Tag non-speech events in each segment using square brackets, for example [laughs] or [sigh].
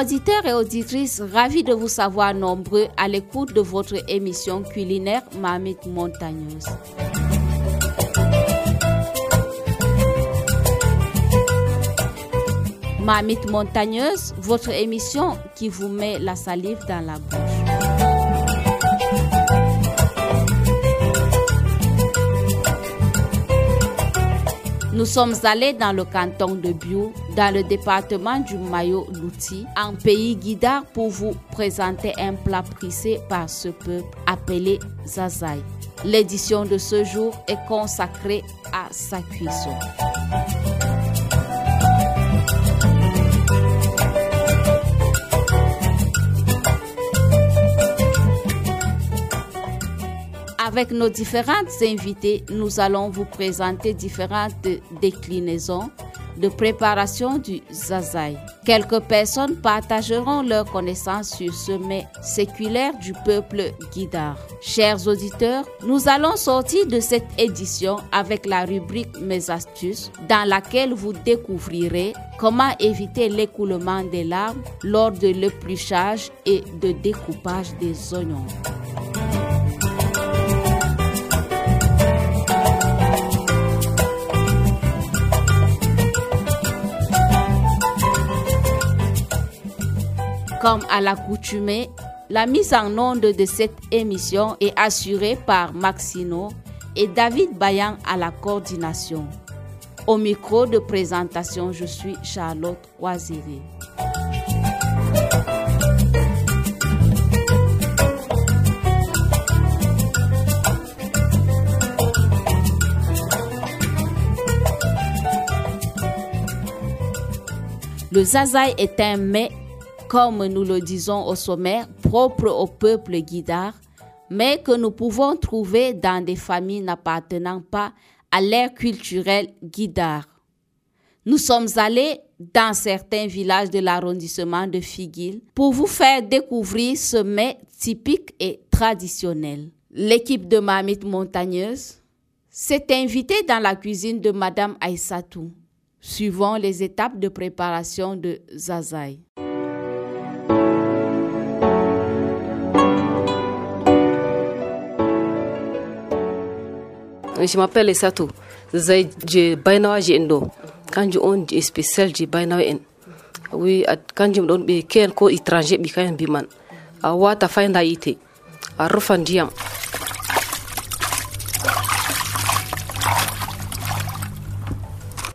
Auditeurs et auditrices, ravis de vous savoir nombreux à l'écoute de votre émission culinaire Mamite Montagneuse. Mamite Montagneuse, votre émission qui vous met la salive dans la bouche. Nous sommes allés dans le canton de Biou, dans le département du Mayo-Louti, en pays guidard pour vous présenter un plat prisé par ce peuple appelé Zazaï. L'édition de ce jour est consacrée à sa cuisson. Avec nos différentes invités, nous allons vous présenter différentes déclinaisons de préparation du zazaï. Quelques personnes partageront leurs connaissances sur ce mets séculaire du peuple guidard. Chers auditeurs, nous allons sortir de cette édition avec la rubrique Mes astuces, dans laquelle vous découvrirez comment éviter l'écoulement des larmes lors de l'épluchage et de découpage des oignons. Comme à l'accoutumée, la mise en onde de cette émission est assurée par Maxino et David Bayan à la coordination. Au micro de présentation, je suis Charlotte Oisiré. Le zazaï est un mets comme nous le disons au sommaire, propre au peuple guidard, mais que nous pouvons trouver dans des familles n'appartenant pas à l'ère culturelle guidard. Nous sommes allés dans certains villages de l'arrondissement de Figuil pour vous faire découvrir ce mets typique et traditionnel. L'équipe de Mamite Montagneuse s'est invitée dans la cuisine de Madame Aïssatou, suivant les étapes de préparation de Zazaï. Je m'appelle Satou zay je baynawa je en on je spécial je baynawa en. Wi kanjum ɗon ɓe ken ko étranger ɓi kayen mbiman a wata fayda yite. A rufa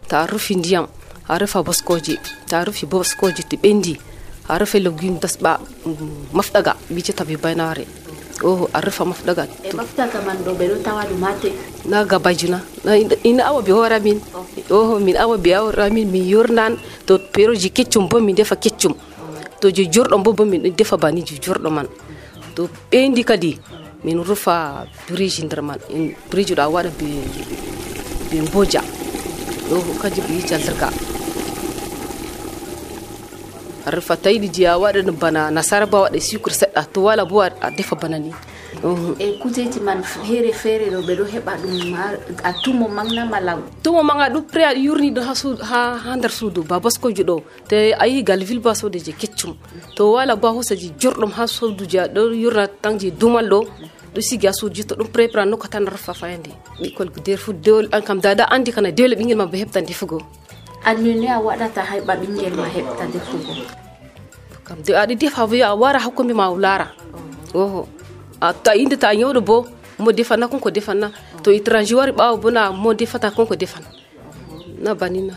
ta a rufi ndiyam. A rufa baskoje ta a rufi baskoje to ɓendi. A rufe legume dasɓa mafɗaga. Bicata ɓe baynaware oh a rufa mafɗaga e mafɗaga man ɗo ɓe ɗo tawa ɗum hate na gabajuna na ina awa ɓe hora min. Oho min awa ɓe hora min min yornan to peroji keccum bo min defa keccum. To je jorɗo bo bo min defa bani je jorɗo man. To ɓendi kadi min rufa biriji nder man. Biriji ɗo a waɗa be be mboja. Ɗo kaji ɓe yicaldirga a rufa tawiɗi je a waɗa bana nasara ba waɗa sucre seɗɗa to wala bo a defa bana ni. E kujeji man feere feere ɗo ɓe ɗo heɓa ɗum a tumo magna mala tumo maga ɗum pré aɗa yurni ɗo ha ha nder suudu ba baskojo ɗo te a yi galville ba sode je keccum to wala bo a hosa je jorɗum ha suudu je ɗo yurna tan je dumal ɗo ɗo sigi ha suudu to ɗum pré pré a nokka tan rafa fayande ɓikkol ko nder fu dewle an kam dada andi kana dewle ɓingel ma bo heɓta defugo annune a waɗata heɓa ɓingel ma heɓta defugo kam. De aɗa defa wiya a wara hakkude ma lara oho. To a inde ta ñawɗo bo mo defana konko defana to étranger wari ɓawa bona mo defata konko defana na banina.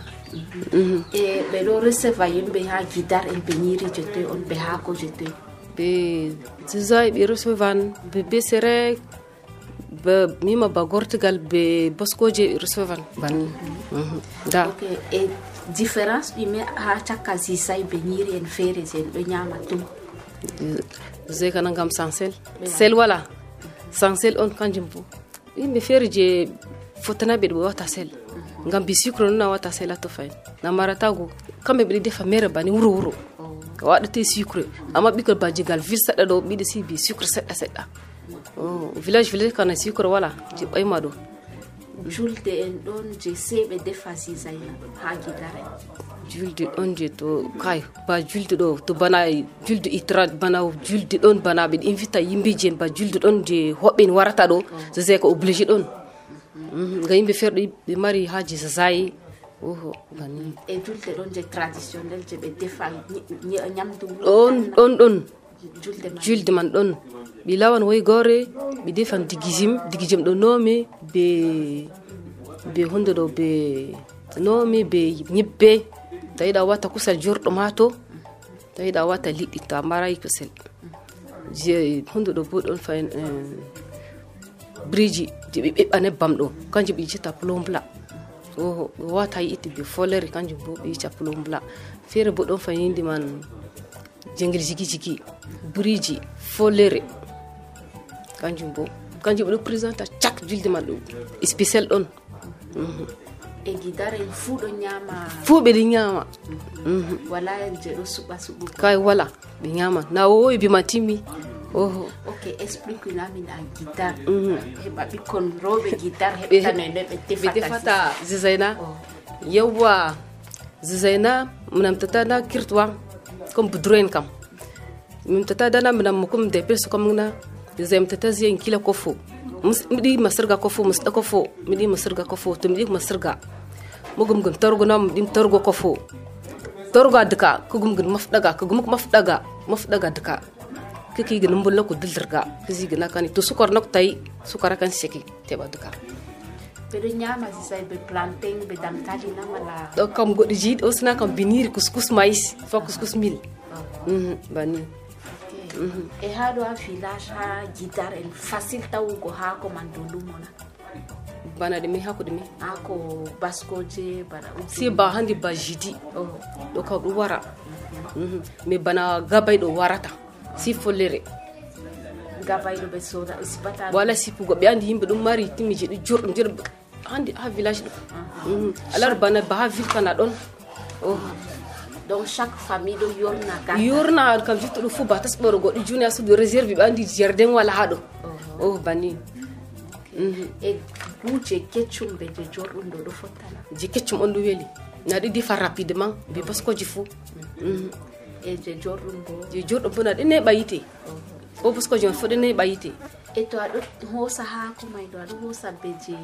E ɓe ɗo receva yimɓe ha guidar en ɓe ñiri jettoy on ɓe haako jettoy ɓe zizay ɓe recevan ɓe besere ɓe mima ba gortugal ɓe boskoje ɓe recevan banni da. E différence ɗume ha cakka zisay ɓe ñiri en feere je en ɗo tum zey kana gam sansel sel. Wala sansel on kanjum bo yimɓe feere je fotanaɓe ɗo ɓe wata sel. Gam bi sucre nona wata sel ato fayin na maratago. Kamɓe ɓeɗi defa mere bani wuro wuro waɗate sucre amma ɓikkol bajigal ville seɗɗa ɗo si bi sucre seɗɗa seɗɗa village village kana sucre wala je ɓayma ɗo julde en ɗon je seyɓe defa sisayna ha gidare julde ɗon je to kay ba julde ɗo to bana julde itra bana julde ɗon bana ɓe invita yimɓeji en ba julde ɗon je hoɓɓe warata ɗo so c'est ko obligé ɗon. Ga nga yimɓe feere ɗo ɓe mari haji so sayi oho bani. E julde ɗon je traditionnel je ɓe defa ñamdu. Ɗon ɗon ɗon julde man. Ɗon. Ɓe lawan woy gore ɓe defan digijim digijim ɗo nomi be be hunde ɗo be nomi be ñebbe tawiɗa watta kusel jorɗo ma to tawiɗa watta liɗɗi to a marayi kusel. Je hunde ɗo bo ɗon fa eh, briji je ɓe ɓeɓɓa nebbam ɗo. Kanjum ɓe yijata plombla oho ɓe wata yi'iti be folere kanjum bo ɓe yicca plombla feere bo ɗon fayindi man jengel jigi jigi briji folere. Kanjum bo kanjum ɓe ɗo présenta chaque julde man ɗo spécial ɗon e guidare en fuu ɗo ñama fuu ɓeɗi ñama wala je ɗo suɓa suɓugo kay wala ɓe ñama na wowi bima timmi oho. Ok explique namin a guidare heɓa ɓikkon rewɓe guidare Ɓe heɓta he- noy noy ɓe defata defata zizaina yawwa zizaina minam tata na kirtwa comme budroen kam. Min tata dana minam mukum de peso kam na zem tata ziyen kila kofo miɗi masirga kofo musɗa kofo miɗi masirga kofo to miɗi masirga. Mugum gun torgo na miɗi torgo kofo torgo dika kugum gun mafdaga kugum mafdaga mafdaga dika kiki gin mbulla dildirga kisi gina kani to sukar nok tay sukara kan seki teba dika ɓeɗo ñama sisay ɓe plantain ɓe dankali na mala ɗo kam goɗɗo jiiɗi o sina kam biniri couscous maïs fa couscous mil. Mhm, bani. E ha ɗo ha village ha guidare en facile tawugo haako man dow lumona bana ɗume hako ɗume haako baskoje bana si ba handi ba jidi Oh. ɗo kam ɗum wara. Mhm. mais bana gabay ɗo warata. Si follere gabayɗo ɓe soda ɓe sipata wala sipugo ɓe andi yimɓe ɗum mari timmiji ɗo jurɗum jur handi ha village ɗo Mhm. alors bana ba ha ville kana ɗon. Oh. donc chaque famille ɗo yorna ga yurna kam jitto ɗo fuu ba tas ɓoro goɗɗo juni a suudu réserve ɓe andi jardin wala ha ɗo oh bani. E guje keccum ɓe je jorɗum ɗo ɗo fottana je keccum on ɗo weeli na ɗi defa rapidement be baskoji fuu Mhm. e je jorɗum bo? Je joɗɗo bo na ɗi neɓa yite o baskoji on fo ɗi neɓa yite e to aɗo hosa haako may ɗo aɗo hosa be je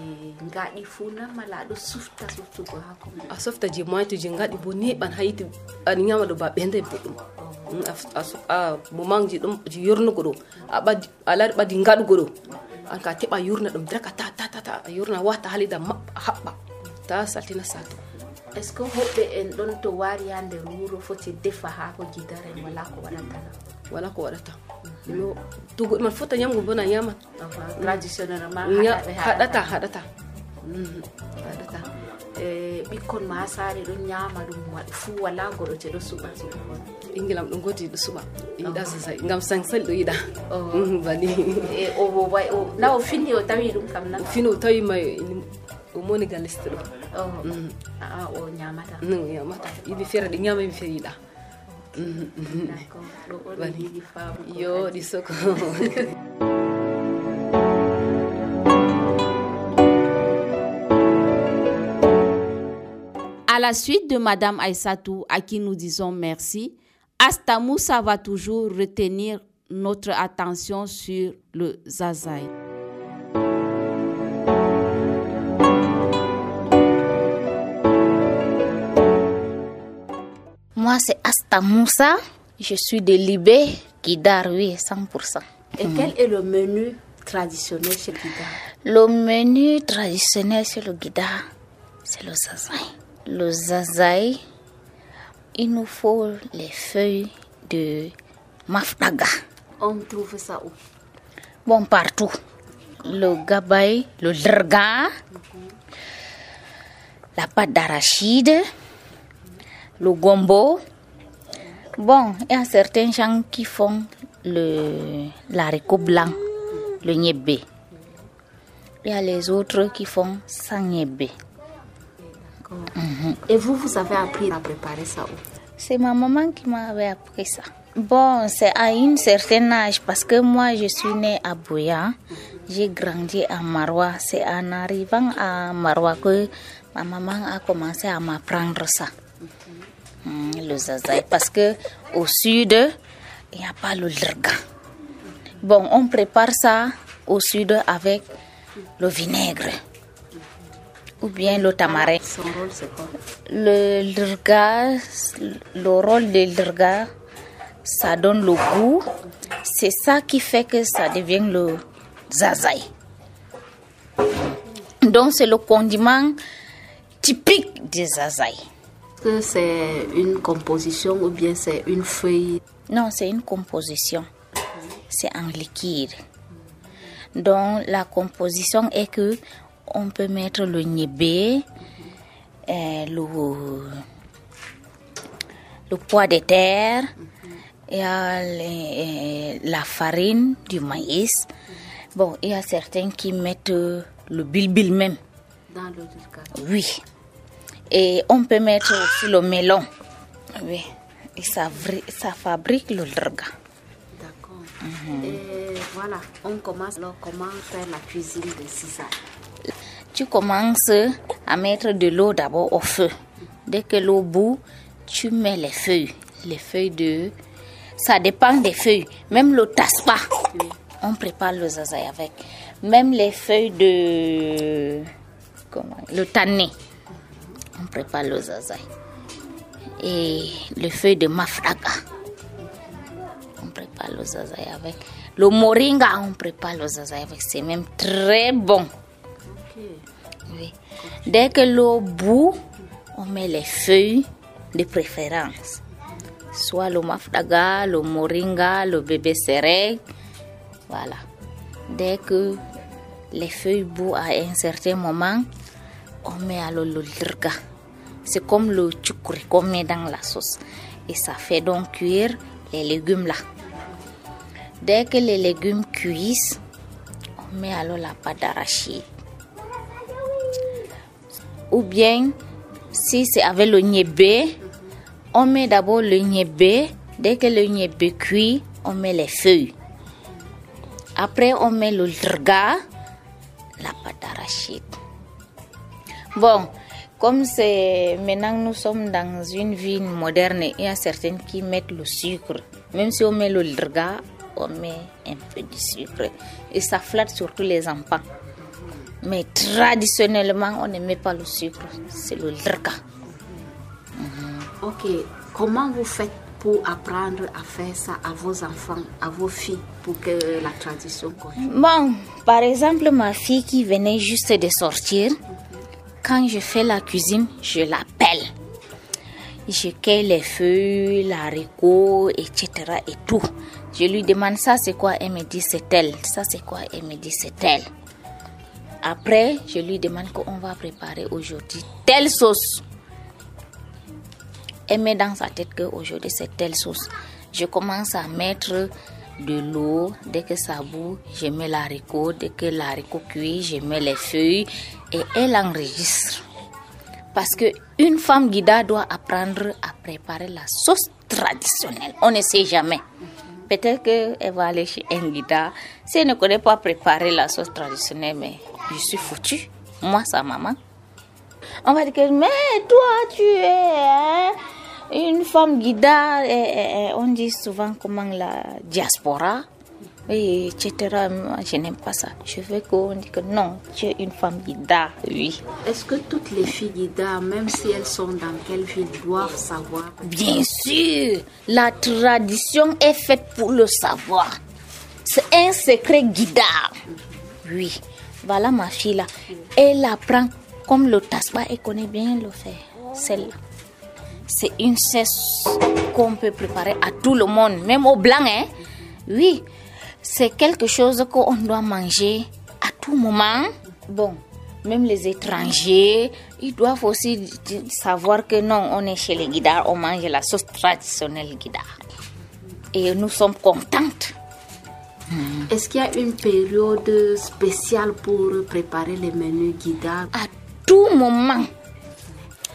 ngaɗi fuu mala aɗo sufta suftugo haako may a softa je moyto je gaɗi bo neɓan ha yite aɗa ñama ɗo ba ɓende boɗɗum Mm, a a a moment je ɗum je yornugo ɗo a a lari ɓadi gaɗugo ɗo an ka teɓa yurna ɗum diraka ta ta ta ta a yurna wata halida maɓɓa haɓɓa ta saltina sato. Est ce que hoɓɓe en ɗon to wari ha nder wuro foti defa haako guidare en wala ko waɗatana wala ko waɗata o- man fota ñamgo bona na ñaman traditionnellement haɗata haɗata haɗata ɓikkon ma ha saare ɗon ñama ɗum waɗ fuu wala goɗo je ɗo suɓa suɓa ɗo goti ɗo suɓa yiɗa sosai gam sansali ɗo yiɗa bani. O o o na o finni o tawi ɗum kam na fini o tawi ma o moni galeste ɗo o ñamata non yamata yimɓe feere ɗe ñama yimɓe feere yiɗa À la suite de Madame Aïssatou, à qui nous disons merci, Asta Moussa va toujours retenir notre attention sur le Zazaï. Moi, c'est Asta Moussa. Je suis de Libé, Guidar, oui, 100%. Et quel est le menu traditionnel chez Guida Le menu traditionnel chez le Guidar, c'est le zazaï. Le zazaï, il nous faut les feuilles de mafdaga. On trouve ça où? Bon, partout. Le gabaï, le drga, la pâte d'arachide, le gombo. Bon, il y a certains gens qui font le l'haricot blanc, le niébé. Il y a les autres qui font sans niébé. Et vous, vous avez appris à préparer ça où? C'est ma maman qui m'avait appris ça. Bon, c'est à une certaine âge parce que moi je suis née à Bouya. J'ai grandi à Marois. C'est en arrivant à Marois que ma maman a commencé à m'apprendre ça. Hmm, le zazaï. Parce que au sud, il n'y a pas le lirga. Bon, on prépare ça au sud avec le vinaigre ou bien le tamarin. Son rôle, c'est quoi? Le lirga, le rôle de lirga, ça donne le goût. C'est ça qui fait que ça devient le zazaï. Donc c'est le condiment typique des zazaï. Est-ce que c'est une composition ou bien c'est une feuille? Non, c'est une composition. C'est en liquide. Donc la composition est que on peut mettre le niébé, euh, le, le pois de terre, il y a les- euh, la farine du maïs. Bon, il y a certains qui mettent le bilbil même. dans le Oui. Et on peut mettre aussi le melon. Oui. Et ça, fabrique le. D'accord. Et voilà, on commence alors comment faire la cuisine de cisaille. Tu commences à mettre de l'eau d'abord au feu. Dès que l'eau bout, tu mets les feuilles. Les feuilles de... Ça dépend des feuilles. Même le taspa, on prépare le zazaï avec. Même les feuilles de... Comment Le tané, on prépare le zazaï. Et les feuilles de mafraga, on prépare le zazaï avec. Le moringa, on prépare le zazaï avec. C'est même très bon. Dès que l'eau bout, on met les feuilles de préférence. Soit le mafdaga, le moringa, le bébé serré. Voilà. Dès que les feuilles bouent à un certain moment, on met alors le lirga. C'est comme le tchoukri qu'on met dans la sauce. Et ça fait donc cuire les légumes là. Dès que les légumes cuisent, on met alors la pâte d'arachide ou bien si c'est avec le niébé, on met d'abord le niébé. Dès que le niébé cuit, on met les feuilles. Après, on met le lirga, la pâte d'arachide. Bon, comme c'est maintenant nous sommes dans une ville moderne, il y a certaines qui mettent le sucre. Même si on met le on met un peu de sucre. Et ça flatte surtout les enfants. Mais traditionnellement, on ne met pas le sucre, c'est le lirga. Ok, comment vous faites pour apprendre à faire ça à vos enfants, à vos filles, pour que la tradition continue? Bon, par exemple, ma fille qui venait juste de sortir, quand je fais la cuisine, je l'appelle. Je cueille les feuilles, l'haricot, etc. et tout. Je lui demande ça c'est quoi, elle me dit c'est tel. Ça c'est quoi, elle me dit c'est tel. Après, je lui demande qu'on va préparer aujourd'hui telle sauce. Elle met dans sa tête qu'aujourd'hui c'est telle sauce. Je commence à mettre de l'eau. Dès que ça bout, je mets l'haricot. Dès que l'haricot cuit, je mets les feuilles et elle enregistre. Parce que une femme guida doit apprendre à préparer la sauce traditionnelle. On ne sait jamais. Peut-être qu'elle va aller chez un guida. Si elle ne connaît pas préparer la sauce traditionnelle, mais je suis foutue. Moi, sa maman. On va dire que, mais toi, tu es hein, une femme guida. Et, et- et on dit souvent comment la diaspora, et etc. Moi, je n'aime pas ça. Je veux qu'on dise que non, tu es une femme guida, oui. Est-ce que toutes les filles guidas, même si elles sont dans quelle ville, doivent savoir? Bien sûr, la tradition est faite pour le savoir. C'est un secret guidard. Oui, voilà ma fille là. Elle apprend comme le tasba, elle connaît bien le faire. Celle-là. C'est une cesse qu'on peut préparer à tout le monde, même aux blancs. Hein? Oui, c'est quelque chose qu'on doit manger à tout moment. Bon, même les étrangers, ils doivent aussi savoir que non, on est chez les guidards, on mange la sauce traditionnelle guidard. Et nous sommes contentes. Est-ce qu'il y a une période spéciale pour préparer les menus guidas à tout moment,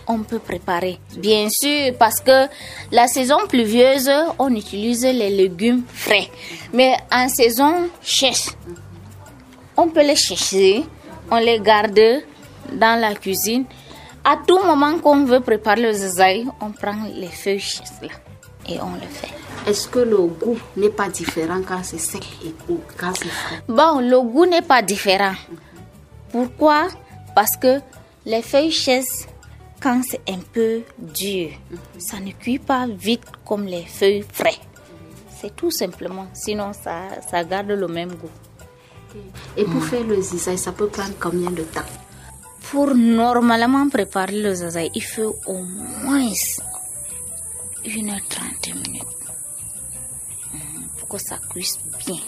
on peut préparer. Bien sûr, parce que la saison pluvieuse, on utilise les légumes frais. Mais en saison sèche, on peut les chercher, on les garde dans la cuisine. À tout moment qu'on veut préparer le zazaï, on prend les feuilles là et on le fait. Est-ce que le goût n'est pas différent quand c'est sec et quand c'est frais? Bon, le goût n'est pas différent. Pourquoi? Parce que les feuilles chaises, quand c'est un peu dur, ça ne cuit pas vite comme les feuilles frais. C'est tout simplement. Sinon, ça, ça garde le même goût. Et pour faire le zizaï, ça peut prendre combien de temps? Pour normalement préparer le zizaï, il faut au moins 1h30 minutes pour que ça cuise bien.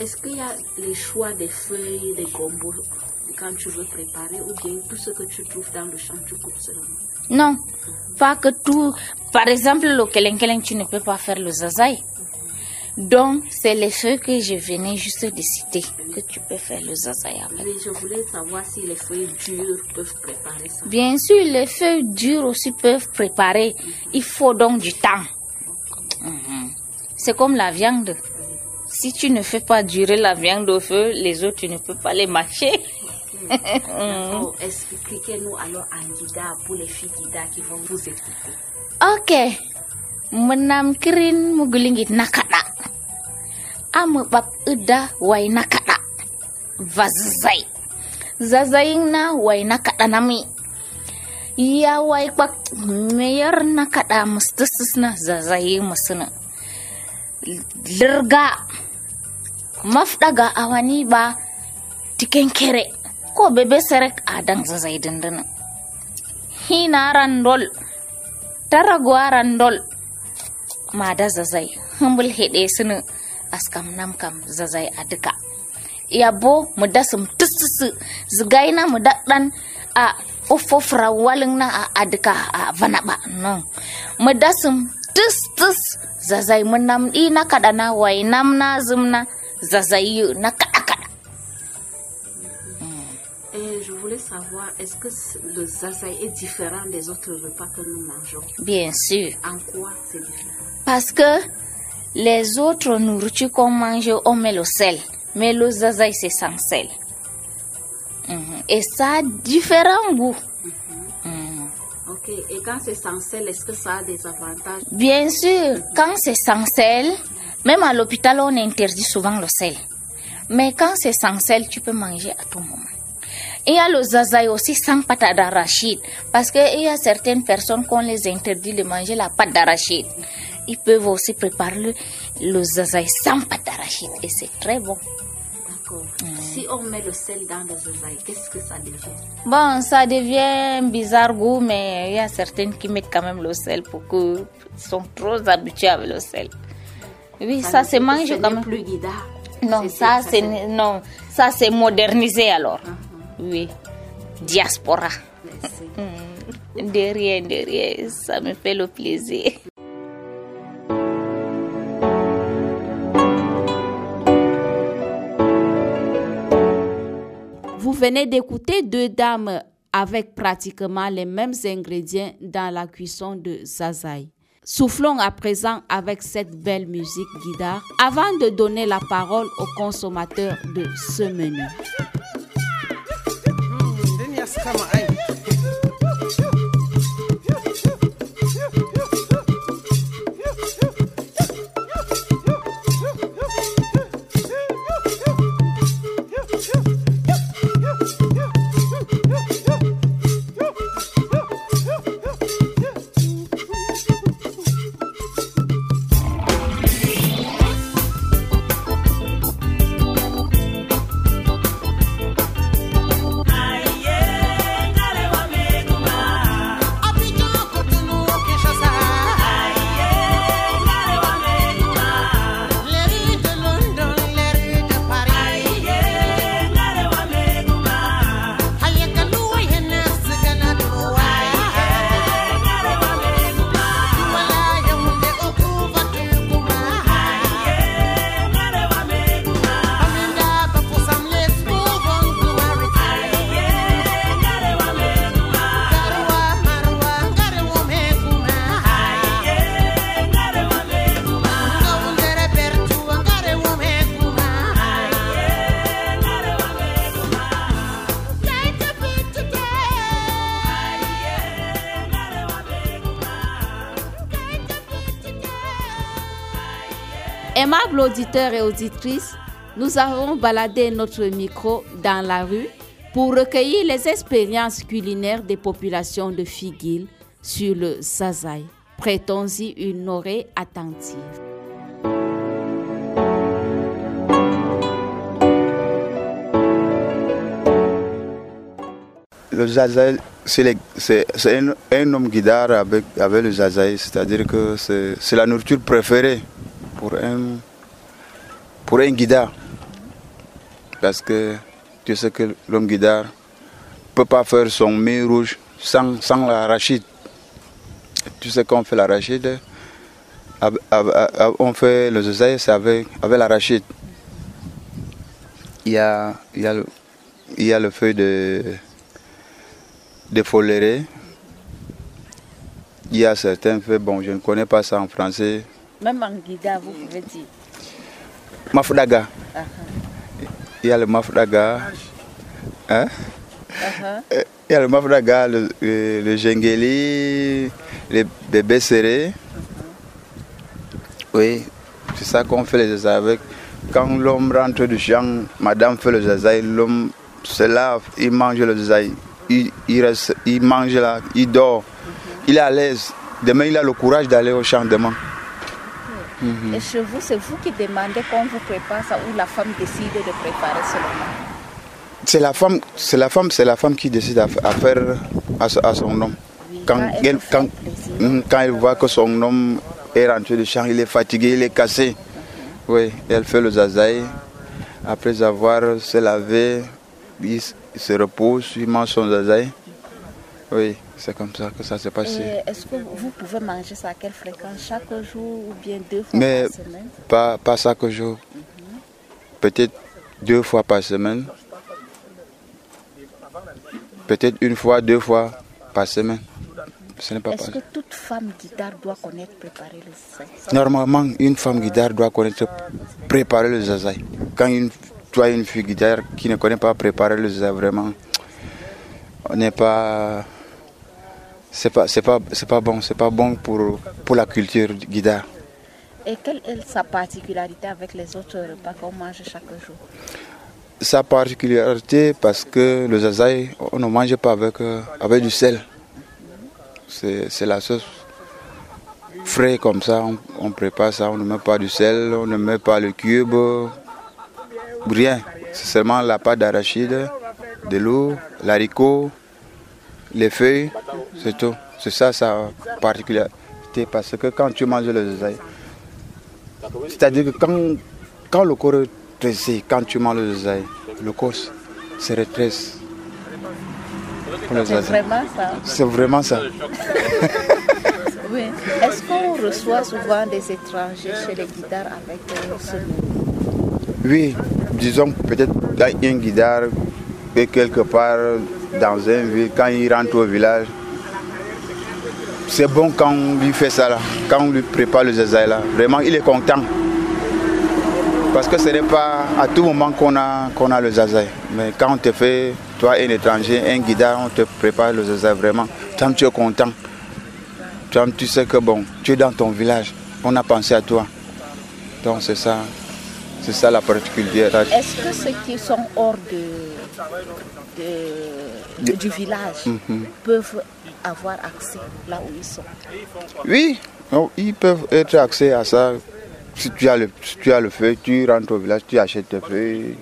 Est-ce qu'il y a les choix des feuilles, des gombos quand tu veux préparer ou bien tout ce que tu trouves dans le champ, tu coupes seulement Non, pas que tout. Par exemple, le keleng tu ne peux pas faire le zazaï. Donc, c'est les feuilles que je venais juste de citer que tu peux faire le zazaï avec. Mais je voulais savoir si les feuilles dures peuvent préparer ça. Bien sûr, les feuilles dures aussi peuvent préparer. Il faut donc du temps. Mhm. C'est comme la viande. Si tu ne fais pas durer la viande au feu, les autres, tu ne peux pas les mâcher. D'accord. Expliquez-nous alors en guida pour les filles guida qui vont vous écouter. Ok. Menam kirin mugulingit nakada. Amu bab ida wai nakada. Vazai. Zazaing na wai nakada nami. Ya wai pak meyer nakada mustus na zazai musuna. Lirga. Mafdaga awani ba tiken kere. Ko bebe serek adang dindana. Hina randol. Taragwa randol. Mada zazai. Humbul hede sunu. Askam nam kam zazai a duka. Yabo mu dasum tususu. Zigaina mu dan a ofofra walin na a adika a vanaba no. Mu dasum tus tus zazai mu nam i na na wai nam na zumna zazai na kada. Et je voulais savoir, est-ce que le zazaï est différent des autres repas que nous mangeons? Bien sûr. En quoi c'est différent? Parce que les autres nourritures qu'on mange, on met le sel. Mais le zazaï, c'est sans sel. Mhm. Et ça a différents goûts. Mhm. Ok, et quand c'est sans sel, est-ce que ça a des avantages? Bien sûr, quand c'est sans sel, même à l'hôpital, on interdit souvent le sel. Mais quand c'est sans sel, tu peux manger à tout moment. Il y a le zazaï aussi sans pâte d'arachide. Parce qu'il y a certaines personnes qu'on les interdit de manger la pâte d'arachide. Ils peuvent aussi préparer le, le zazaï sans pâte d'arachide. Et c'est très bon. D'accord. Si on met le sel dans le zazaï, qu'est-ce que ça devient? Bon, ça devient bizarre goût, mais il y a certaines qui mettent quand même le sel pour que sont trop habitués avec le sel. Oui, ça, se mange quand même. plus guida. Non, ça c'est non, ça c'est modernisé alors. Uh-huh. Oui, diaspora. Merci. [laughs] De rien, de rien, ça me fait le plaisir. Vous venez d'écouter deux dames avec pratiquement les mêmes ingrédients dans la cuisson de Zazaï. Soufflons à présent avec cette belle musique guidare avant de donner la parole aux consommateurs de ce menu. Come on, auditeurs et auditrices, nous avons baladé notre micro dans la rue pour recueillir les expériences culinaires des populations de Figuil sur le Zazaï. Prêtons-y une oreille attentive. Le Zazaï, c'est un, homme guidard avec, avec le Zazaï, c'est-à-dire que c'est la nourriture préférée pour un, pour un guidard. Parce que tu sais que l'homme guidard ne peut pas faire son mets rouge sans, sans l'arachide. Tu sais qu'on fait l'arachide, on fait le zazaï, c'est avec, avec l'arachide. Il y a, y a le, y a le feu de, de foléré. Il y a certains feux, bon, je ne connais pas ça en français. Même en guida, vous pouvez dire. Mafdaga. Il y a le mafdaga. Hein? Uh -huh. Il y a le mafdaga, le, le, le jengeli, les bébés serrés. Uh -huh. Oui, c'est ça qu'on fait les avec. Quand l'homme rentre du champ, madame fait le zazaï, l'homme se lave, il mange le zazaï. Il, il, reste, il mange là, il dort, il est à l'aise. Demain, il a le courage d'aller au champ demain. Mm -hmm. Et chez vous, c'est vous qui demandez qu'on vous prépare ça ou la femme décide de préparer seulement C'est la femme, c'est la femme, c'est la femme qui décide à, à faire à, à, son homme. Oui, quand, elle elle, quand, quand, elle voit que son homme est rentré du champ, il est fatigué, il est cassé. Mm. Oui, elle fait le zazaï. Après avoir se lavé, il se repose, il mange son zazaï. Oui, c'est comme ça que ça s'est passé. Est-ce que vous pouvez manger ça à quelle fréquence? Chaque jour ou bien deux fois Mais par semaine? pas, pas chaque jour. Mm -hmm. Peut-être deux fois par semaine. Peut-être une fois, deux fois par semaine. Ce n'est pas Est-ce que toute femme guitare doit connaître préparer le zazaï Normalement, une femme guitare doit connaître préparer le zazaï. Quand une, toi, une fille guitare qui ne connaît pas préparer le zazaï, vraiment, on n'est pas c'est pas c'est pas c'est pas bon c'est pas bon pour pour la culture guidard. Et quelle est sa particularité avec les autres repas qu'on mange chaque jour? Sa particularité parce que le zazaï on ne mange pas avec avec du sel. C'est la sauce frais comme ça on, on, prépare ça on ne met pas du sel on ne met pas le cube rien c'est seulement la pâte d'arachide de l'eau l'haricot les feuilles, c'est tout. C'est ça sa particularité parce que quand tu manges le zazaï, c'est-à-dire que quand, quand le corps est tressé, quand tu manges le zazaï, le corps se retresse. C'est vraiment ça. C'est vraiment ça. [laughs] oui. Est-ce qu'on reçoit souvent des étrangers chez les guidares avec ce Oui, disons peut-être un guidare et quelque part dans une ville, quand il rentre au village, c'est bon quand on lui fait ça là, quand on lui prépare le zazaï là. Vraiment, il est content. Parce que ce n'est pas à tout moment qu'on a, qu'on a le zazaï. Mais quand on te fait, toi, un étranger, un guidard, on te prépare le zazaï vraiment. Tant tu es content. Tant tu sais que bon, tu es dans ton village, on a pensé à toi. Donc c'est ça. C'est ça la particularité. Est-ce que ceux qui sont hors de du village mm -hmm. peuvent avoir accès là où ils sont Oui, ils peuvent être accès à ça. Si tu as le, si tu as le feu, tu rentres au village, tu achètes tes feuilles.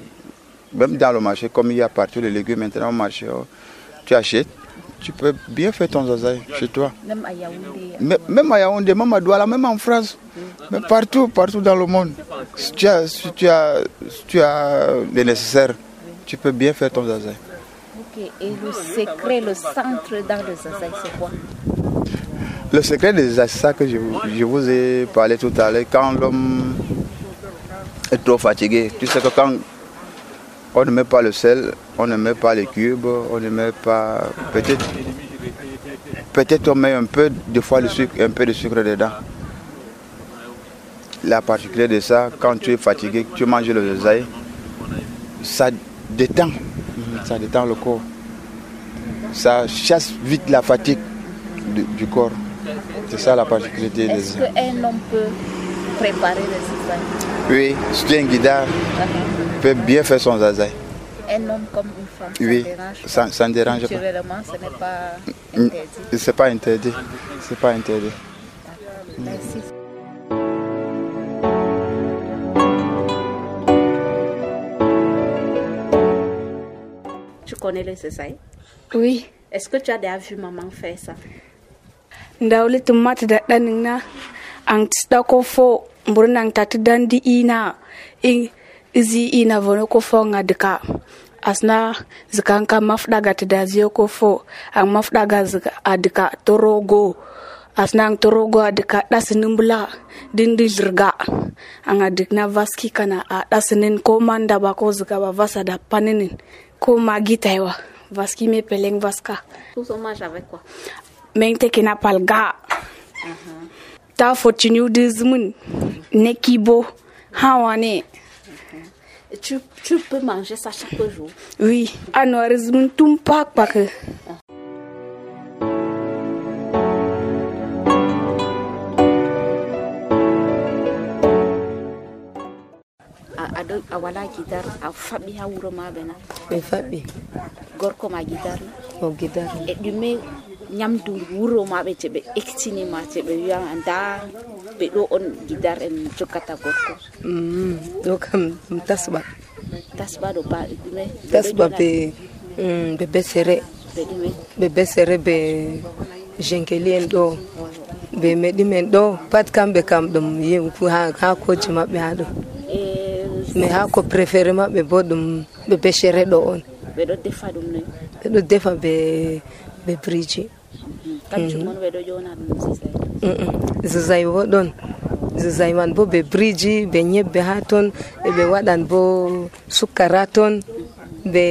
Même dans le marché, comme il y a partout les légumes maintenant au marché, oh, tu achètes. Tu peux bien faire ton zazaï chez toi. Même à Yaoundé. Même à Yaoundé, même à Douala, même en France. Mais partout, partout dans le monde. Si tu as, si tu as, si tu as le nécessaire, tu peux bien faire ton zazaï. Et le secret, le centre dans le zazaï, c'est quoi? Le secret c'est ça que je, je, vous ai parlé tout à l'heure. Quand l'homme est trop fatigué, tu sais que quand on ne met pas le sel, on ne met pas les cubes, on ne met pas. Peut-être peut-être on met un peu, fois, le sucre, un peu de sucre dedans. La particularité de ça, quand tu es fatigué, tu manges le zaï, ça détend, ça détend le corps. Ça chasse vite la fatigue du, du corps. C'est ça la particularité Est-ce qu'un homme peut préparer le cisaille Oui, si tu es un guidard, tu peux bien faire son zazaï. Un homme comme une femme, Oui, ça dérange ça ça ne dérange pas. Culturellement, ce n'est pas interdit. C'est pas interdit. C'est pas interdit. Merci. Connais le cisaille Oui. Est-ce que tu as déjà vu maman faire ça Ndawli tummat da danina ang an tisda ko fo mburnan tati dandi ina i izi ina vono ko fo nga dika asna zikanka mafda mafdaga ti da ziyo ko fo ang mafdaga zika adika torogo asna ang torogo adika dasinin bula dindi zirga ang adik na vaski kana a dasinin ko manda ba ko zika ba vasa da paninin ko magita yawa vaski me peleng vaska. Tous on mange avec quoi? Men teke na palga. Ta fotiniu de zmun ne kibo. Hawane. Tu, tu peux manger ça chaque jour. oui. Anwar zmun tum pak pak. A, a, do, a wala guidar a faɓi ha wuro ma ɓe na ɓe faɓɓi gorko ma guidar na o gidar e ɗume ñamdu wuro maɓe je ɓe ektinima je ɓe wiyama nda ɓe ɗo on guidar en joggata gorko. Mm, ɗo kam ɗum tasɓa tasba ɗo ba ɗume tasɓa ɓe mm, ɓe besere. Ɓe besere ɓe jenkeli en ɗo ɓe meɗi men ɗo pat kamɓe kam ɗum yimku ha hakoji maɓɓe ha ɗo e mais hako préféré maɓɓe bo ɗum ɓe ɗo on. Ɓe ɗo defa ɗum noy ɓe ɗo defa ɓe ɓe briji kanjum on ƴona ɗum sisay zizay bo ɗon. Zizay man bo briji ñebbe ha ton e ɓe waɗan bo sukkara ton ɓe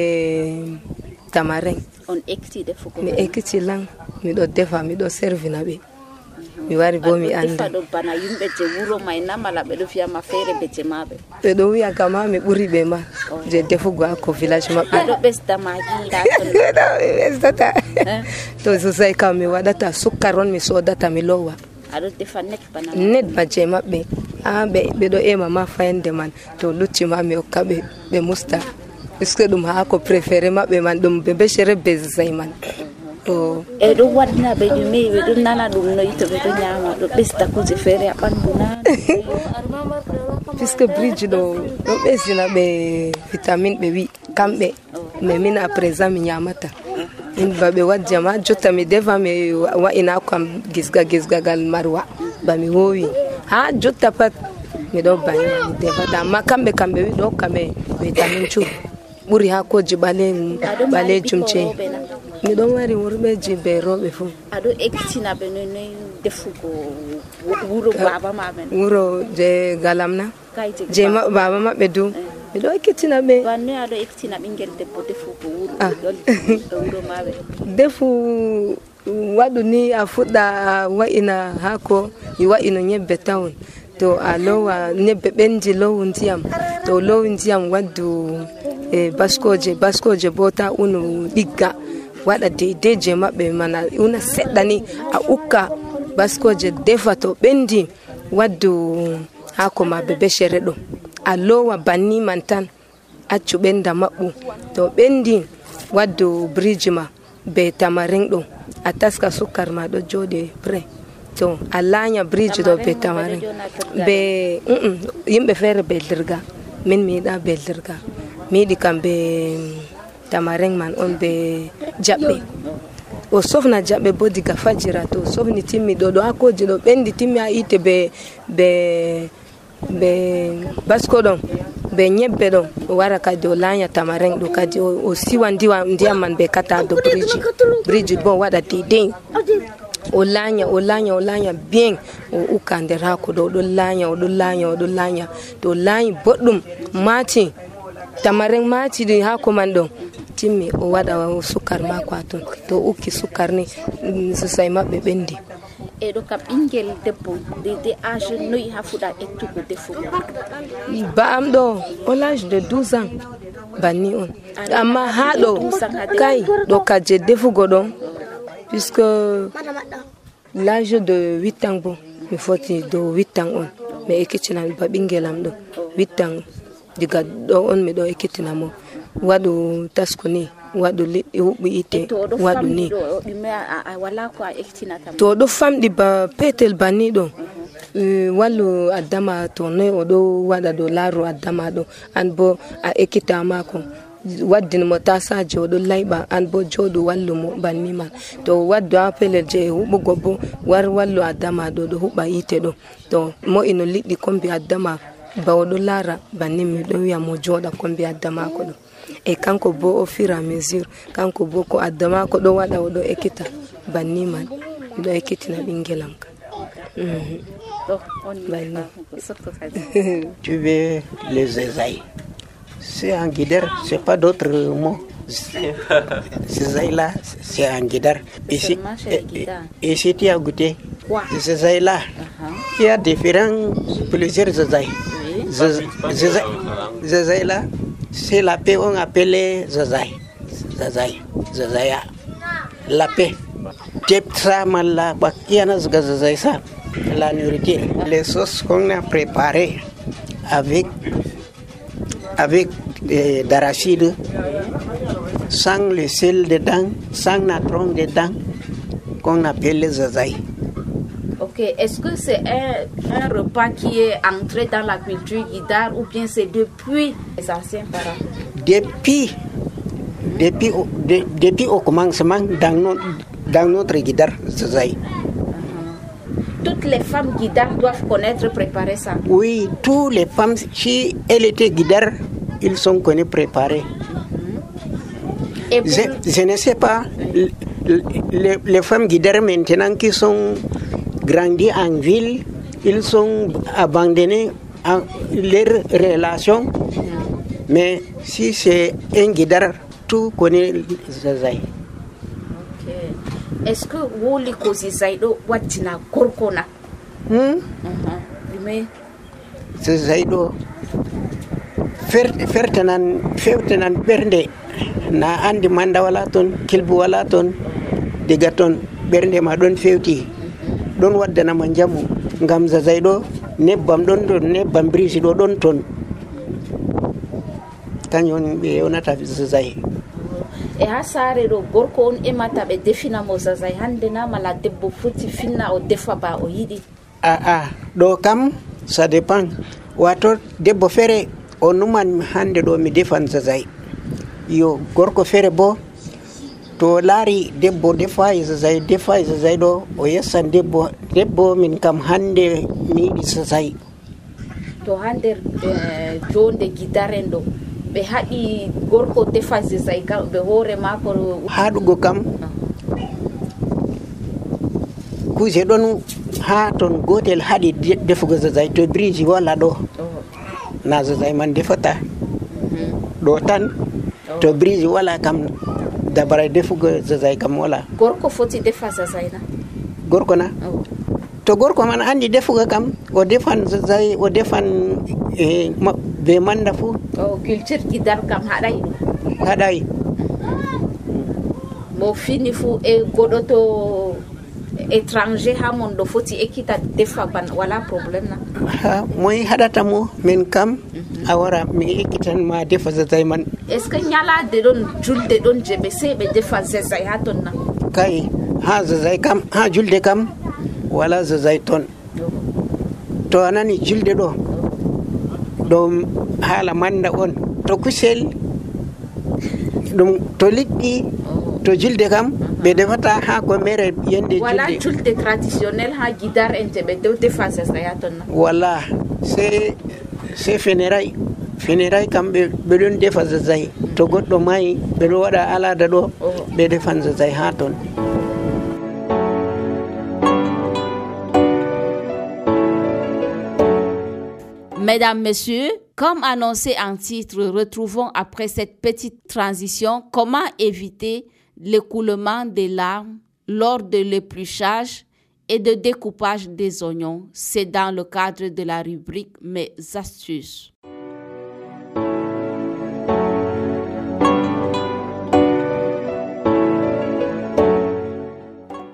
tamareng on ekti defugo mi ekkiti lan miɗo defa miɗo servina ɓe mi wari bo mi anda ɗo bana yimɓe je wuro may na mala ɓe ɗo fiyama feere be je maɓe wiya kama mi ɓuri ɓe ma je defugo hakko village maɓɓe. Aɗo ɓesda mi [laughs] ɓesdata. Eh? [laughs] to zizay kam mi waɗata sukkar on mi sodata mi lowa. Aɗo defa net bana net ba je maɓɓe. A ɓe ɓe ɗo ema ma fayande man. To lucci ma mi hokka ɓe ɓe musta. Puisque ɗum préféré maɓɓe man ɗum ɓe bechere bezay man to eyi ɗum waddina ɓe ɗume ɓe ɗum nana ɗum noyi to ɓe ɗo ñama ɗo ɓesda kuje feere a ɓandu na. [laughs] Puisque bridge ɗo ɗo ɓesdina ɓe vitamine ɓe wi kamɓe mais min à présent mi ñamata min baɓe waddi ama jotta mi defa mi wa'ina kam gisga gisgagal marwa bami wowi. Ha jotta pat miɗo baña mi defata amma kamɓe kamɓe wi ɗo hokka vitamine cuur ɓuri ha koji ɓale ɓalejum ce miɗon mari worɓeji be roɓe fo aɗo ektina ɓe noy noy defugo wuro baba maɓe na wuro je galam na. Kay je baba maɓɓe du. Miɗo ekkitina ɓe ban noy aɗo ektina ɓingel debbo defugo wuro Ah. [laughs] wuro maɓe defu waɗu ni a fuɗɗa a wa'ina hako i wa'ino ñebbe tawon to a lowa ñebbe ɓendi lowu ndiyam to lowi ndiyam waddu e baskoje baskoje bo ta unu ɗigga waɗa deidei je maɓɓe mana una seɗɗa ni a ukka baskoje defa to ɓendi waddu hako ma be ɗo a lowa banni man tan accu ɓenda maɓɓu to ɓendi waddu briji ma be tamarin ɗo a taska sukkar ma ɗo joɗi pré to a lanya bridge ɗo be tamarin be mm, yimɓe feere be dirga min mi yiɗa be dirga mi yiɗi kam be tamarin man on be jaɓɓe. O sofna jaɓɓe bo diga fajira to sofni timmi ɗo ɗo hakoji ɗo ɓendi timmi ha ite be be be basko ɗon be ñebbe ɗon. O wara kadi o lanya tamaren ɗo kadi o siwa ndiwa ndiyam man be kata do briji briji bo waɗa deidei o laaña o laaña o laaña bien o ukka nder haako ɗo oɗon laaña oɗon laaña oɗon laaña to laañi boɗɗum maati tamaren maati ɗi haako man ɗo timmi o waɗa sukkar mako ha toon to ukki sukkar ni sosai maɓɓe ɓendi e ɗo kam ɓingel debbo de age noyi ha fuɗa ettugo defugo ba'am ɗo o lage de 12 ans banni on. Amma ha ɗo kai ɗo ka defugo ɗo. Puisque l'âge de 8 ans bo mi foti do 8 ans on. Mi ekkitina ba ɓingelam ɗo wittan diga ɗo on miɗo ekkitina mo waɗu tasko ni waɗu liɗɗi huɓɓi ite waɗu ni. to ɗo famɗi ba petel banni ɗo wallu addama to noyi o ɗo waɗa ɗo laaru addama ɗo an bo a waddinimo tasaje oɗo layɓa an bo joɗo wallu mo banni man to waddu ha pellel je huɓugo bo war wallu addama ɗo ɗo huɓa yite ɗo. To mo ino liɗɗi kombi addama ba oɗo laara banni miɗon wiya mo joɗa kombi addamako ɗo. E kanko bo o fira mesure kanko bo ko addamako ɗo waɗa oɗo ekkita banni man miɗo ekkitina ɓinguelam ka. Mhm. [laughs] Tu ɓe les esayi C'est un guideur, c'est pas d'autres mots. C'est- Ces ailles-là, c'est un guideur. Et si, Seulement chez les et, guidards. et si tu as goûté Quoi ces ailles-là, il y a différents, plusieurs zazaï. Zazaï-là, c'est la paix, on appelle zazaï. Zazaï, zazaya. La paix. Tepsa mala, bakiana zazaï ça. La nourriture. Les sauces qu'on a préparées avec, avec euh, d'arachide, sans le sel dedans, sans natron dedans, qu'on appelle les zazaï. Ok, est-ce que c'est un, un repas qui est entré dans la culture guidare ou bien c'est depuis les anciens parents? Depuis, depuis, de- depuis au commencement dans, notre dans notre guidare Zazaï. Toutes les femmes guidares doivent connaître préparer ça. Oui, tous les femmes, si elles étaient guidare, ils sont connus préparés. Et Je, je ne sais pas, les, les femmes guidères maintenant qui sont grandies en ville, ils sont abandonnés à leurs relations. Mais si c'est un guidare, tout connaît Zazaï. Ok. Est-ce que woli kosi zaido watina korkona Hmm? Mais Zazaï ɗo fer- fertanan fewtanan ɓernde na andi manda wala toon kilbu wala toon diga toon ɓernde ma ɗon fewti. Ɗon waddanama jamu ngam zazay ɗo nebbam ɗon ɗon nebbam brisi ɗo ɗon toon kañum ɓe yewnata zazay e ha saare ɗo gorko on emata ɓe defina mo hande na mala debbo foti finna o defa ba o yiɗi aa ɗo kam ça dépend wato debbo feere o numan hande ɗo mi defan zazay yo gorko feere bo to laari debbo defayi zazay defayi zazay ɗo o yessan debbo debbo min kam hande mi yiɗi zazay to ha nder eh, jonde gidaren ɗo ɓe haɗi gorko defa zazai kam ɓe hoore maako haɗugo kam. Kuje ɗon ha ton gotel haɗi defugo zazay to briji wala ɗo na zazay man defata ɗo tan to brise wala kam dabara defugo zazay kam wala. Gorko foti defa zazai na? Gorko na? To gorko man andi defugo kam o defan zazay o defan e ma- be manda fu. O culture gidar kam haɗay ɗum haɗayi mo fini fu e goɗɗo to étranger ha mon ɗo foti ekkita defa ban wala probléme na ha moy haɗata mo min kam a wara mi ekkitan ma defa zazay man. Est ce que ñalade ɗon julde ɗon je ɓe sey ɓe defa zazai ha ton na kay ha zazay kam ha julde kam wala zazay ton. To a nani julde ɗo ɗum haala manda on. To kusel ɗum to liɗɗi to julde kam ɓe defata ha ko mere yende wala julde traditionnel ha guidar en je ɓe zazai ha ton na wala se se feneray feneray kam ɓe ɗon defa zazay to goɗɗo mayi ɓe ɗo waɗa alada ɗo ɓe defan zazay ha ton. Mesdames, Messieurs, comme annoncé en titre, retrouvons après cette petite transition comment éviter l'écoulement des larmes lors de l'épluchage et de découpage des oignons. C'est dans le cadre de la rubrique Mes astuces.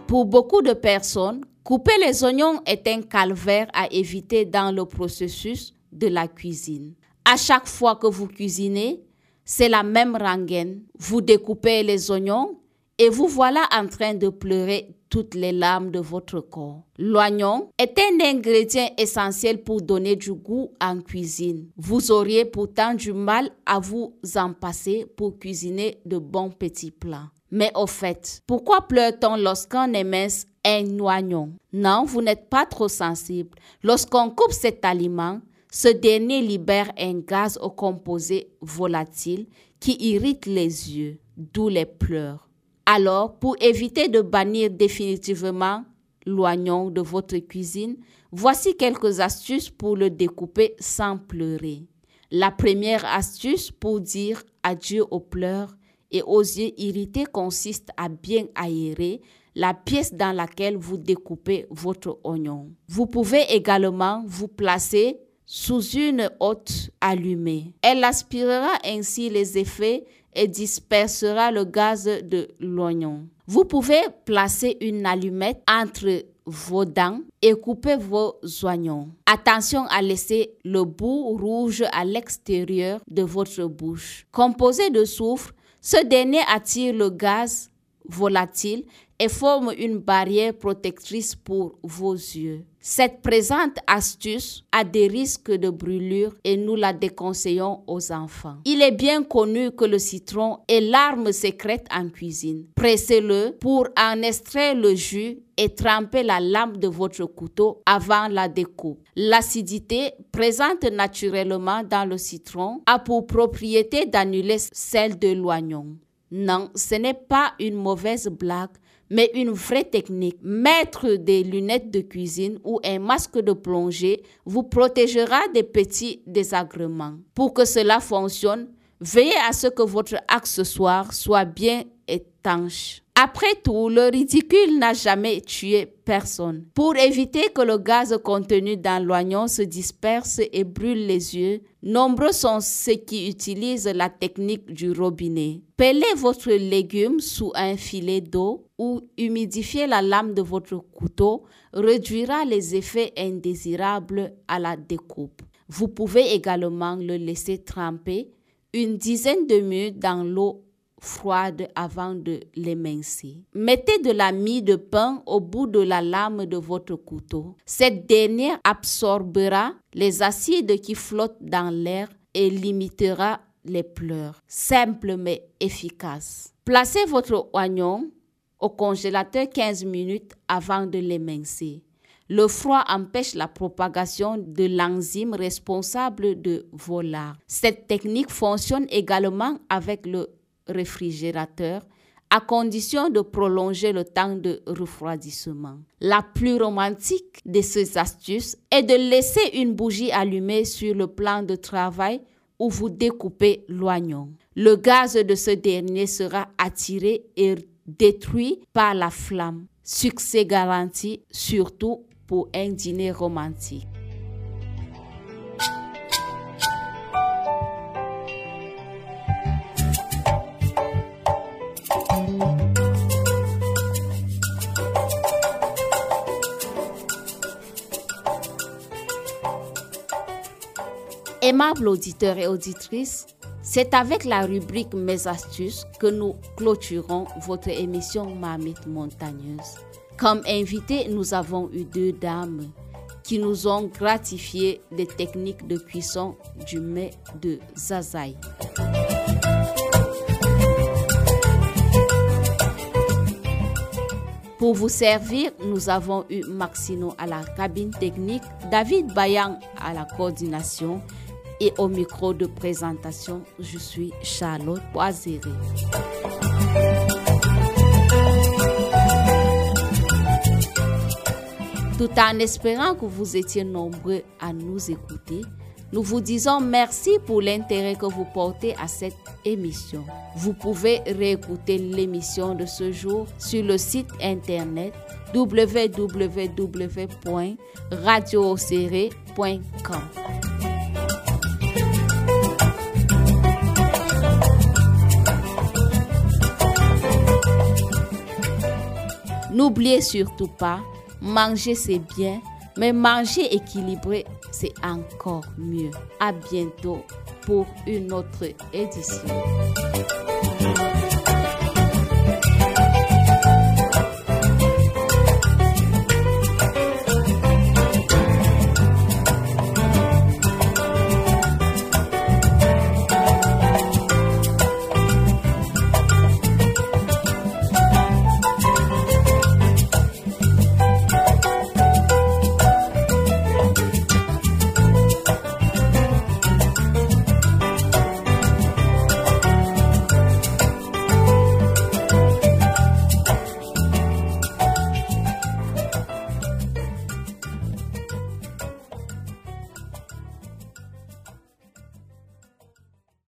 Pour beaucoup de personnes, Couper les oignons est un calvaire à éviter dans le processus de la cuisine. À chaque fois que vous cuisinez, c'est la même rengaine. Vous découpez les oignons et vous voilà en train de pleurer toutes les larmes de votre corps. L'oignon est un ingrédient essentiel pour donner du goût en cuisine. Vous auriez pourtant du mal à vous en passer pour cuisiner de bons petits plats. Mais au fait, pourquoi pleure-t-on lorsqu'on émince un oignon? Non, vous n'êtes pas trop sensible. Lorsqu'on coupe cet aliment, ce dernier libère un gaz au composé volatile qui irrite les yeux, d'où les pleurs. Alors, pour éviter de bannir définitivement l'oignon de votre cuisine, voici quelques astuces pour le découper sans pleurer. La première astuce pour dire adieu aux pleurs et aux yeux irrités consiste à bien aérer la pièce dans laquelle vous découpez votre oignon. Vous pouvez également vous placer sous une hotte allumée. Elle aspirera ainsi les effets et dispersera le gaz de l'oignon. Vous pouvez placer une allumette entre vos dents et couper vos oignons. Attention à laisser le bout rouge à l'extérieur de votre bouche. Composé de soufre, ce dernier attire le gaz volatile et forme une barrière protectrice pour vos yeux. Cette présente astuce a des risques de brûlure et nous la déconseillons aux enfants. Il est bien connu que le citron est l'arme secrète en cuisine. Pressez-le pour en extraire le jus et trempez la lame de votre couteau avant la découpe. L'acidité présente naturellement dans le citron a pour propriété d'annuler celle de l'oignon. Non, ce n'est pas une mauvaise blague mais une vraie technique. Mettre des lunettes de cuisine ou un masque de plongée vous protégera des petits désagréments. Pour que cela fonctionne, veillez à ce que votre accessoire soit bien étanche. Après tout, le ridicule n'a jamais tué personne. Pour éviter que le gaz contenu dans l'oignon se disperse et brûle les yeux, nombreux sont ceux qui utilisent la technique du robinet. Pelez votre légume sous un filet d'eau ou humidifiez la lame de votre couteau réduira les effets indésirables à la découpe. Vous pouvez également le laisser tremper une dizaine de minutes dans l'eau froide avant de l'émincer. Mettez de la mie de pain au bout de la lame de votre couteau. Cette dernière absorbera les acides qui flottent dans l'air et limitera les pleurs. Simple mais efficace. Placez votre oignon au congélateur 15 minutes avant de l'émincer. Le froid empêche la propagation de l'enzyme responsable de vos larves. Cette technique fonctionne également avec le réfrigérateur à condition de prolonger le temps de refroidissement. La plus romantique de ces astuces est de laisser une bougie allumée sur le plan de travail où vous découpez l'oignon. Le gaz de ce dernier sera attiré et détruit par la flamme. Succès garanti, surtout pour un dîner romantique. Aimables auditeurs et auditrices, c'est avec la rubrique Mes astuces que nous clôturons votre émission Marmite montagneuse. Comme invité, nous avons eu deux dames qui nous ont gratifié des techniques de cuisson du mets de Zazaï. Pour vous servir, nous avons eu Maxino à la cabine technique, David Bayan à la coordination et au micro de présentation, je suis Charlotte Boiséré. Tout en espérant que vous étiez nombreux à nous écouter, nous vous disons merci pour l'intérêt que vous portez à cette émission. Vous pouvez réécouter l'émission de ce jour sur le site internet www.radioserré.com. N'oubliez surtout pas Manger, c'est bien, mais manger équilibré, c'est encore mieux. À bientôt pour une autre édition.